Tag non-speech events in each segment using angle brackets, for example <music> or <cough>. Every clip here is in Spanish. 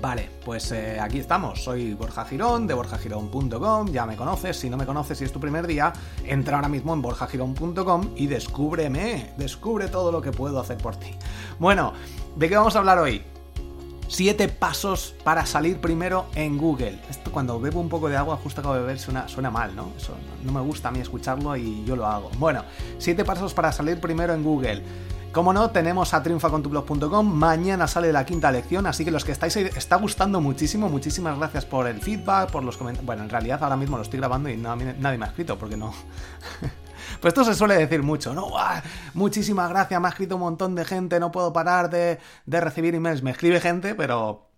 Vale, pues eh, aquí estamos. Soy Borja Girón de borjagirón.com. Ya me conoces. Si no me conoces y es tu primer día, entra ahora mismo en borjagirón.com y descúbreme. Descubre todo lo que puedo hacer por ti. Bueno, ¿de qué vamos a hablar hoy? Siete pasos para salir primero en Google. Esto cuando bebo un poco de agua, justo acabo de beber, suena, suena mal, ¿no? Eso no me gusta a mí escucharlo y yo lo hago. Bueno, siete pasos para salir primero en Google. Como no, tenemos a triunfacontublog.com. Mañana sale la quinta lección, así que los que estáis ahí, está gustando muchísimo. Muchísimas gracias por el feedback, por los comentarios. Bueno, en realidad ahora mismo lo estoy grabando y nadie, nadie me ha escrito porque no. <laughs> Pues esto se suele decir mucho, ¿no? Muchísimas gracias, me ha escrito un montón de gente, no puedo parar de, de recibir emails. Me escribe gente, pero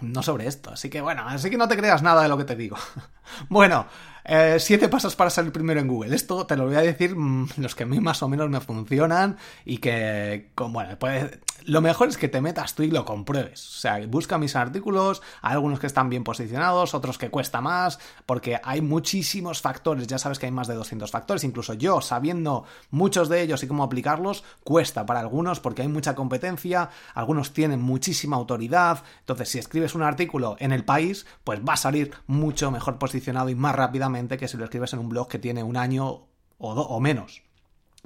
no sobre esto. Así que bueno, así que no te creas nada de lo que te digo. <laughs> bueno, eh, siete pasos para salir primero en Google. Esto te lo voy a decir mm, los que a mí más o menos me funcionan y que, bueno, pues lo mejor es que te metas tú y lo compruebes. O sea, busca mis artículos, hay algunos que están bien posicionados, otros que cuesta más, porque hay muchísimos factores. Ya sabes que hay más de 200 factores. Incluso yo, sabiendo muchos de ellos y cómo aplicarlos, cuesta para algunos porque hay mucha competencia, algunos tienen muchísima autoridad. Entonces, si escribes un artículo en el país, pues va a salir mucho mejor posicionado y más rápidamente que si lo escribes en un blog que tiene un año o, o menos.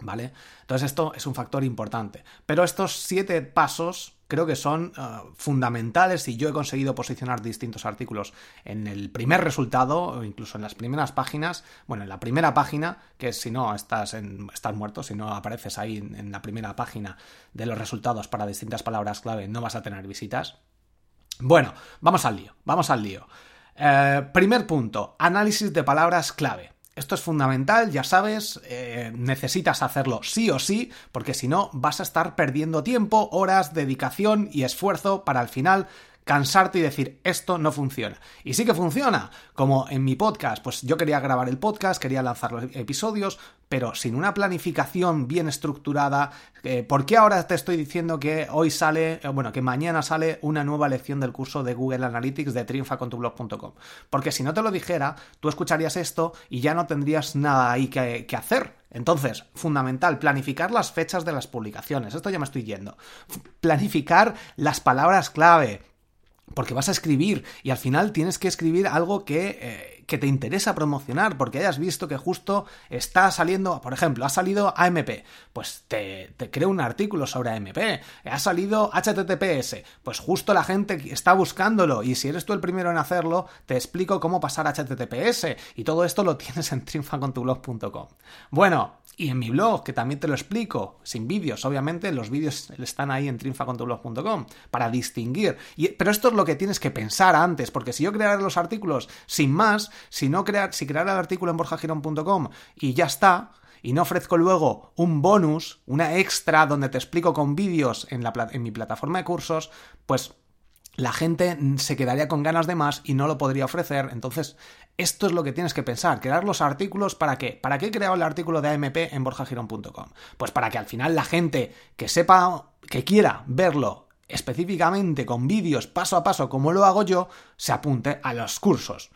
¿Vale? Entonces esto es un factor importante. Pero estos siete pasos creo que son eh, fundamentales y yo he conseguido posicionar distintos artículos en el primer resultado o incluso en las primeras páginas. Bueno, en la primera página, que si no estás, en, estás muerto, si no apareces ahí en, la primera página de los resultados para distintas palabras clave, no vas a tener visitas. Bueno, vamos al lío, vamos al lío. Eh, primer punto, análisis de palabras clave. Esto es fundamental, ya sabes, eh, necesitas hacerlo sí o sí, porque si no vas a estar perdiendo tiempo, horas, dedicación y esfuerzo para al final cansarte y decir esto no funciona. Y sí que funciona, como en mi podcast, pues yo quería grabar el podcast, quería lanzar los episodios, pero sin una planificación bien estructurada, eh, ¿por qué ahora te estoy diciendo que hoy sale, eh, bueno, que mañana sale una nueva lección del curso de Google Analytics de triunfacontublog.com? Porque si no te lo dijera, tú escucharías esto y ya no tendrías nada ahí que, que hacer. Entonces, fundamental, planificar las fechas de las publicaciones. Esto ya me estoy yendo. Planificar las palabras clave porque vas a escribir y al final tienes que escribir algo que, eh, que, te interesa promocionar, porque hayas visto que justo está saliendo, por ejemplo, ha salido AMP, pues te, te creo un artículo sobre AMP, ha salido HTTPS, pues justo la gente está buscándolo y si eres tú el primero en hacerlo, te explico cómo pasar a HTTPS y todo esto lo tienes en triunfacontublog.com. Bueno, y en mi blog, que también te lo explico, sin vídeos, obviamente, los vídeos están ahí en triunfacontublog.com para distinguir. Pero esto es lo que tienes que pensar antes, porque si yo creara los artículos sin más, si no crear, si creara el artículo en borjagirón.com y ya está, y no ofrezco luego un bonus, una extra donde te explico con vídeos en, la, en mi plataforma de cursos, pues la gente se quedaría con ganas de más y no lo podría ofrecer. Entonces, esto es lo que tienes que pensar, crear los artículos para qué. ¿Para qué he creado el artículo de AMP en borjagirón.com? Pues para que al final la gente que sepa, que quiera verlo específicamente con vídeos paso a paso como lo hago yo, se apunte a los cursos.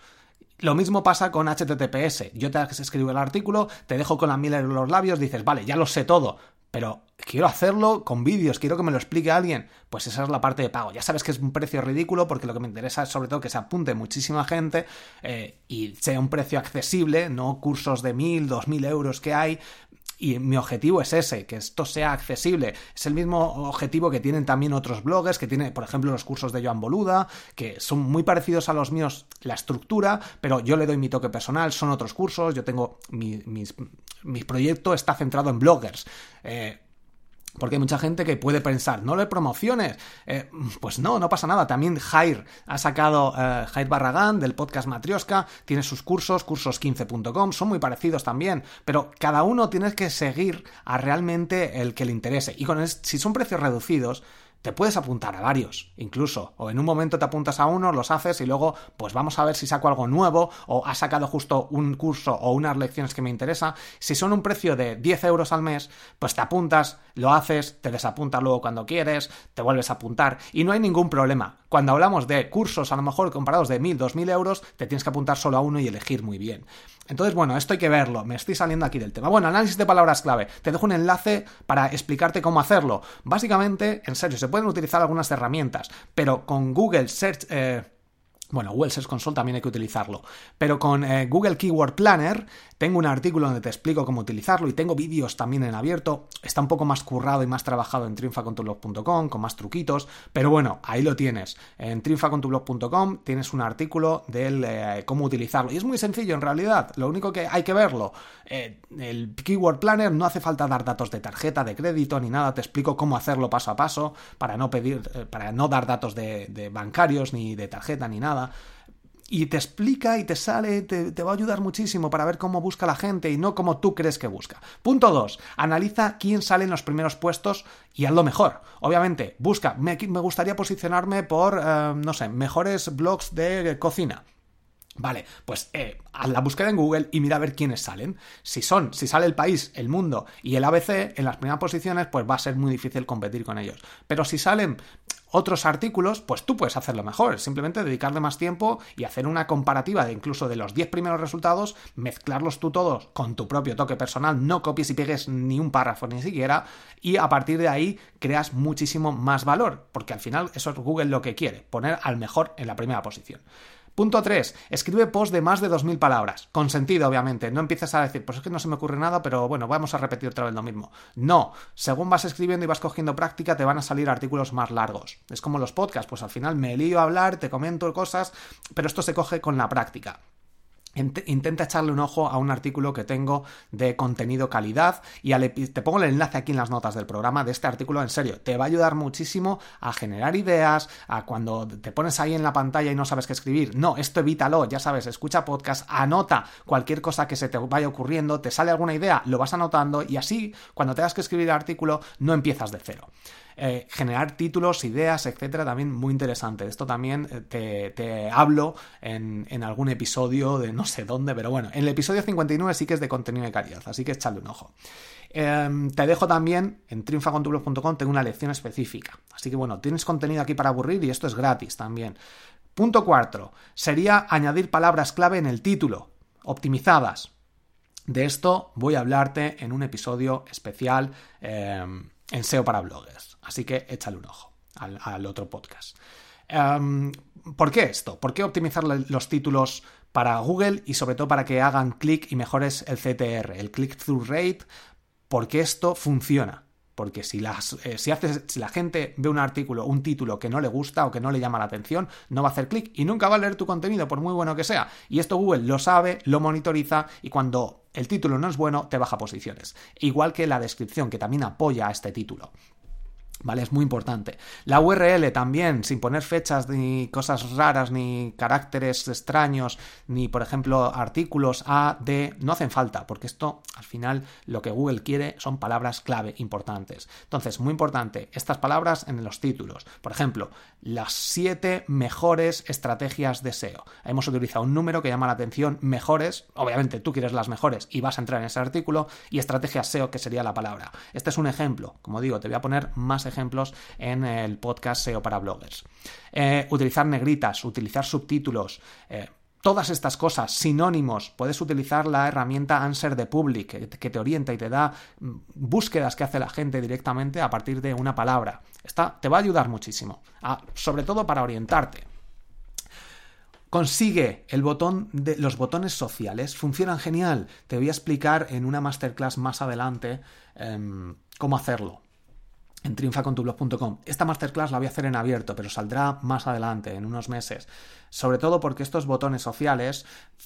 Lo mismo pasa con HTTPS. Yo te escribo el artículo, te dejo con la miel en los labios, dices, vale, ya lo sé todo, pero quiero hacerlo con vídeos, quiero que me lo explique alguien, pues esa es la parte de pago. Ya sabes que es un precio ridículo porque lo que me interesa es sobre todo que se apunte muchísima gente eh, y sea un precio accesible, no cursos de mil, dos mil euros que hay. Y mi objetivo es ese, que esto sea accesible. Es el mismo objetivo que tienen también otros bloggers, que tienen, por ejemplo, los cursos de Joan Boluda, que son muy parecidos a los míos la estructura, pero yo le doy mi toque personal, son otros cursos, yo tengo mi, mi proyecto está centrado en bloggers. Eh, porque hay mucha gente que puede pensar, no le promociones. Eh, pues no, no pasa nada. También Jair ha sacado, eh, Jair Barragán del podcast Matrioska, tiene sus cursos, cursos15.com, son muy parecidos también, pero cada uno tiene que seguir a realmente el que le interese. Y con si son precios reducidos, te puedes apuntar a varios, incluso, o en un momento te apuntas a uno, los haces y luego, pues vamos a ver si saco algo nuevo, o ha sacado justo un curso o unas lecciones que me interesa. Si son un precio de 10 euros al mes, pues te apuntas, lo haces, te desapuntas luego cuando quieres, te vuelves a apuntar, y no hay ningún problema. Cuando hablamos de cursos, a lo mejor comparados de 1000, 2000 euros, te tienes que apuntar solo a uno y elegir muy bien. Entonces, bueno, esto hay que verlo, me estoy saliendo aquí del tema. Bueno, análisis de palabras clave. Te dejo un enlace para explicarte cómo hacerlo. Básicamente, en serio, se pueden utilizar algunas herramientas, pero con Google Search... Eh, bueno, Google Search Console también hay que utilizarlo. Pero con eh, Google Keyword Planner tengo un artículo donde te explico cómo utilizarlo y tengo vídeos también en abierto. Está un poco más currado y más trabajado en triunfacontublog.com con más truquitos. Pero bueno, ahí lo tienes. En triunfacontublog.com tienes un artículo de eh, cómo utilizarlo. Y es muy sencillo en realidad. Lo único que hay que verlo. Eh, el Keyword Planner no hace falta dar datos de tarjeta, de crédito ni nada. Te explico cómo hacerlo paso a paso para no pedir, para no dar datos de bancarios ni de tarjeta ni nada y te explica y te sale, te, va a ayudar muchísimo para ver cómo busca la gente y no cómo tú crees que busca. Punto 2. Analiza quién sale en los primeros puestos y hazlo mejor. Obviamente, busca, me, gustaría posicionarme por, eh, no sé, mejores blogs de cocina. Vale, pues eh, haz la búsqueda en Google y mira a ver quiénes salen. Si son, si sale el país, el mundo y el ABC en las primeras posiciones, pues va a ser muy difícil competir con ellos. Pero si salen otros artículos, pues tú puedes hacerlo mejor. Simplemente dedicarle más tiempo y hacer una comparativa de incluso de los 10 primeros resultados, mezclarlos tú todos con tu propio toque personal, no copies y pegues ni un párrafo ni siquiera, y a partir de ahí creas muchísimo más valor, porque al final eso es Google lo que quiere, poner al mejor en la primera posición. Punto 3. Escribe post de más de 2.000 palabras. Con sentido, obviamente. No empieces a decir, pues es que no se me ocurre nada, pero bueno, vamos a repetir otra vez lo mismo. No. Según vas escribiendo y vas cogiendo práctica, te van a salir artículos más largos. Es como los podcasts, pues al final me lío a hablar, te comento cosas, pero esto se coge con la práctica. Intenta echarle un ojo a un artículo que tengo de contenido calidad y te pongo el enlace aquí en las notas del programa de este artículo, en serio, te va a ayudar muchísimo a generar ideas, a cuando te pones ahí en la pantalla y no sabes qué escribir, no, esto evítalo, ya sabes, escucha podcast, anota cualquier cosa que se te vaya ocurriendo, te sale alguna idea, lo vas anotando y así, cuando tengas que escribir el artículo, no empiezas de cero. Eh, generar títulos, ideas, etcétera, también muy interesante. Esto también eh, te, hablo en, algún episodio de no sé dónde, pero bueno, en el episodio 59 sí que es de contenido de calidad, así que echadle un ojo. Em, te dejo también en triunfacontublog.com, tengo una lección específica. Así que bueno, tienes contenido aquí para aburrir y esto es gratis también. Punto cuarto, sería añadir palabras clave en el título, optimizadas. De esto voy a hablarte en un episodio especial em, en SEO para bloggers. Así que échale un ojo al, otro podcast. Em, ¿Por qué esto? ¿Por qué optimizar los títulos para Google y sobre todo para que hagan clic y mejores el CTR, el click-through rate? Porque esto funciona. Porque si, eh, si la gente ve un artículo, un título que no le gusta o que no le llama la atención, no va a hacer clic y nunca va a leer tu contenido, por muy bueno que sea. Y esto Google lo sabe, lo monitoriza y cuando el título no es bueno, te baja posiciones. Igual que la descripción, que también apoya a este título. ¿Vale? Es muy importante. La URL también, sin poner fechas ni cosas raras, ni caracteres extraños, ni, por ejemplo, artículos A, D, no hacen falta, porque esto, al final, lo que Google quiere son palabras clave importantes. Entonces, muy importante, estas palabras en los títulos. Por ejemplo, las siete mejores estrategias de SEO. Hemos utilizado un número que llama la atención, mejores, obviamente tú quieres las mejores y vas a entrar en ese artículo, y estrategias SEO, que sería la palabra. Este es un ejemplo. Como digo, te voy a poner más ejemplos ejemplos en el podcast SEO para bloggers. Eh, utilizar negritas, utilizar subtítulos. Eh, todas estas cosas, sinónimos, puedes utilizar la herramienta Answer the Public, que te orienta y te da mm, búsquedas que hace la gente directamente a partir de una palabra. Esta te va a ayudar muchísimo, sobre todo para orientarte. Consigue el botón de los botones sociales, funcionan genial. Te voy a explicar en una masterclass más adelante em, cómo hacerlo en triunfacontublog.com. Esta masterclass la voy a hacer en abierto, pero saldrá más adelante, en unos meses. Sobre todo porque estos botones sociales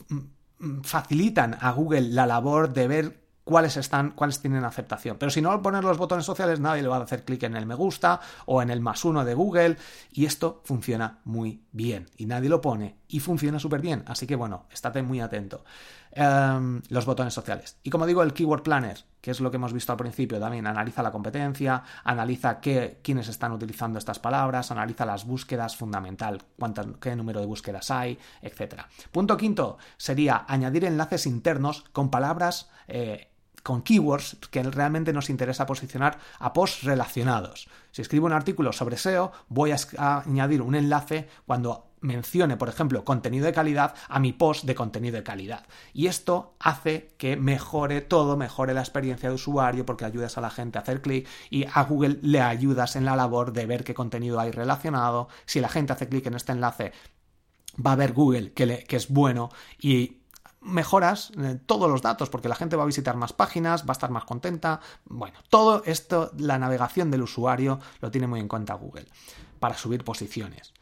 mm, mm, facilitan a Google la labor de ver cuáles están, cuáles tienen aceptación. Pero si no poner los botones sociales, nadie le va a hacer clic en el me gusta o en el más uno de Google. Y esto funciona muy bien. Y nadie lo pone. Y funciona súper bien. Así que bueno, estate muy atento. Em, los botones sociales. Y como digo, el Keyword Planner, que es lo que hemos visto al principio, también analiza la competencia, analiza qué, quiénes están utilizando estas palabras, analiza las búsquedas, fundamental, cuánto, qué número de búsquedas hay, etc. Punto quinto sería añadir enlaces internos con palabras eh, con keywords que realmente nos interesa posicionar a posts relacionados. Si escribo un artículo sobre SEO, voy a añadir un enlace cuando mencione, por ejemplo, contenido de calidad a mi post de contenido de calidad. Y esto hace que mejore todo, mejore la experiencia de usuario porque ayudas a la gente a hacer clic y a Google le ayudas en la labor de ver qué contenido hay relacionado. Si la gente hace clic en este enlace, va a ver Google que, que es bueno y mejoras eh, todos los datos porque la gente va a visitar más páginas, va a estar más contenta. Bueno, todo esto, la navegación del usuario lo tiene muy en cuenta Google para subir posiciones.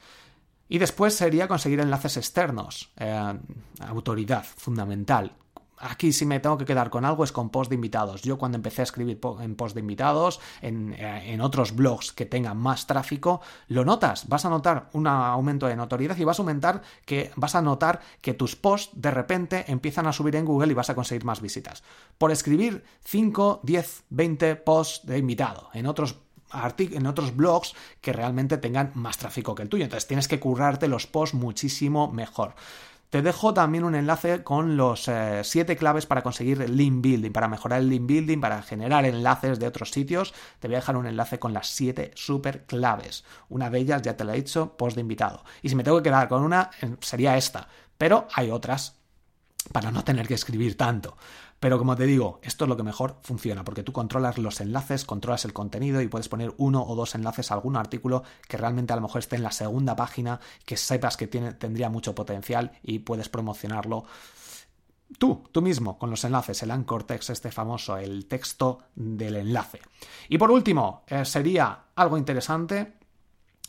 Y después sería conseguir enlaces externos, eh, autoridad fundamental. Aquí si me tengo que quedar con algo es con post de invitados. Yo cuando empecé a escribir en post de invitados, en, eh, en, otros blogs que tengan más tráfico, lo notas. Vas a notar un aumento de notoriedad y vas a aumentar que vas a notar que tus posts de repente empiezan a subir en Google y vas a conseguir más visitas. Por escribir 5, 10, 20 posts de invitado. En otros en otros blogs que realmente tengan más tráfico que el tuyo. Entonces tienes que currarte los posts muchísimo mejor. Te dejo también un enlace con los 7 eh, claves para conseguir link building, para mejorar el link building, para generar enlaces de otros sitios. Te voy a dejar un enlace con las 7 super claves. Una de ellas ya te la he dicho, post de invitado. Y si me tengo que quedar con una, eh, sería esta. Pero hay otras para no tener que escribir tanto. Pero como te digo, esto es lo que mejor funciona, porque tú controlas los enlaces, controlas el contenido y puedes poner uno o dos enlaces a algún artículo que realmente a lo mejor esté en la segunda página, que sepas que tendría mucho potencial y puedes promocionarlo tú, tú mismo, con los enlaces, el anchor text, este famoso, el texto del enlace. Y por último, eh, sería algo interesante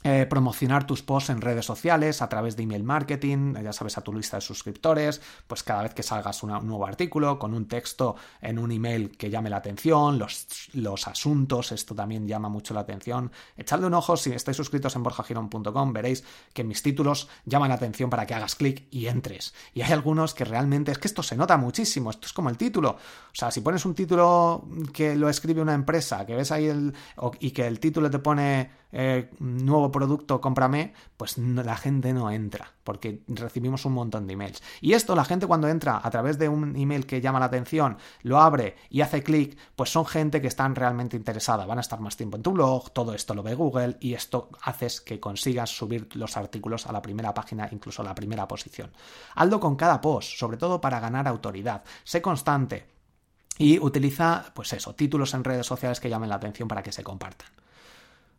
eh, promocionar tus posts en redes sociales a través de email marketing, ya sabes, a tu lista de suscriptores, pues cada vez que salgas un nuevo artículo con un texto en un email que llame la atención, los, los asuntos, esto también llama mucho la atención. Echadle un ojo si estáis suscritos en borjagirón.com, veréis que mis títulos llaman la atención para que hagas clic y entres. Y hay algunos que realmente es que esto se nota muchísimo, esto es como el título. O sea, si pones un título que lo escribe una empresa, que ves ahí el, y que el título te pone eh, nuevo producto, cómprame, pues la gente no entra, porque recibimos un montón de emails. Y esto, la gente cuando entra a través de un email que llama la atención, lo abre y hace clic, pues son gente que están realmente interesada, van a estar más tiempo en tu blog, todo esto lo ve Google y esto haces que consigas subir los artículos a la primera página, incluso a la primera posición. Hazlo con cada post, sobre todo para ganar autoridad. Sé constante. Y utiliza, pues eso, títulos en redes sociales que llamen la atención para que se compartan.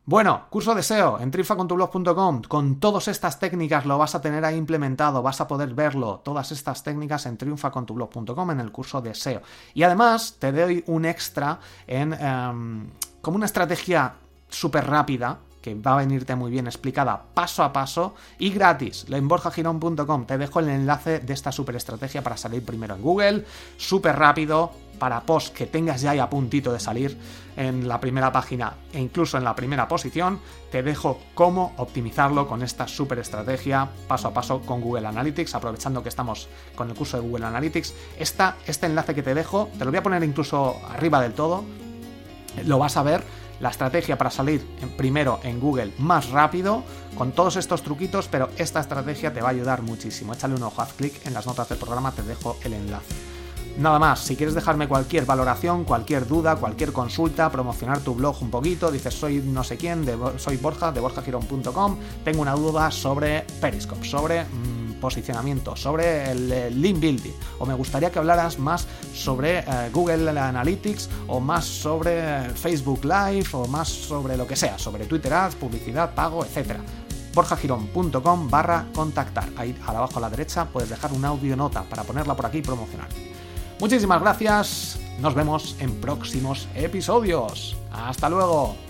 Bueno, curso de SEO en triunfacontublog.com. Con todas estas técnicas lo vas a tener ahí implementado, vas a poder verlo, todas estas técnicas en triunfacontublog.com en el curso de SEO. Y además te doy un extra en em, como una estrategia súper rápida que va a venirte muy bien explicada paso a paso y gratis. En borjagirón.com te dejo el enlace de esta super estrategia para salir primero en Google, súper rápido, para post que tengas ya ahí a puntito de salir en la primera página e incluso en la primera posición, te dejo cómo optimizarlo con esta super estrategia paso a paso con Google Analytics, aprovechando que estamos con el curso de Google Analytics. Esta, este enlace que te dejo, te lo voy a poner incluso arriba del todo, lo vas a ver la estrategia para salir primero en Google más rápido con todos estos truquitos, pero esta estrategia te va a ayudar muchísimo. Échale un ojo, haz clic en las notas del programa, te dejo el enlace. Nada más, si quieres dejarme cualquier valoración, cualquier duda, cualquier consulta, promocionar tu blog un poquito, dices soy no sé quién, soy Borja, de borjagirón.com, tengo una duda sobre Periscope, sobre mm, posicionamiento, sobre el, link building, o me gustaría que hablaras más sobre eh, Google Analytics, o más sobre Facebook Live, o más sobre lo que sea, sobre Twitter Ads, publicidad, pago, etcétera borjagirón.com barra contactar. Ahí abajo a la derecha puedes dejar una audio nota para ponerla por aquí y promocionar. Muchísimas gracias, nos vemos en próximos episodios. Hasta luego.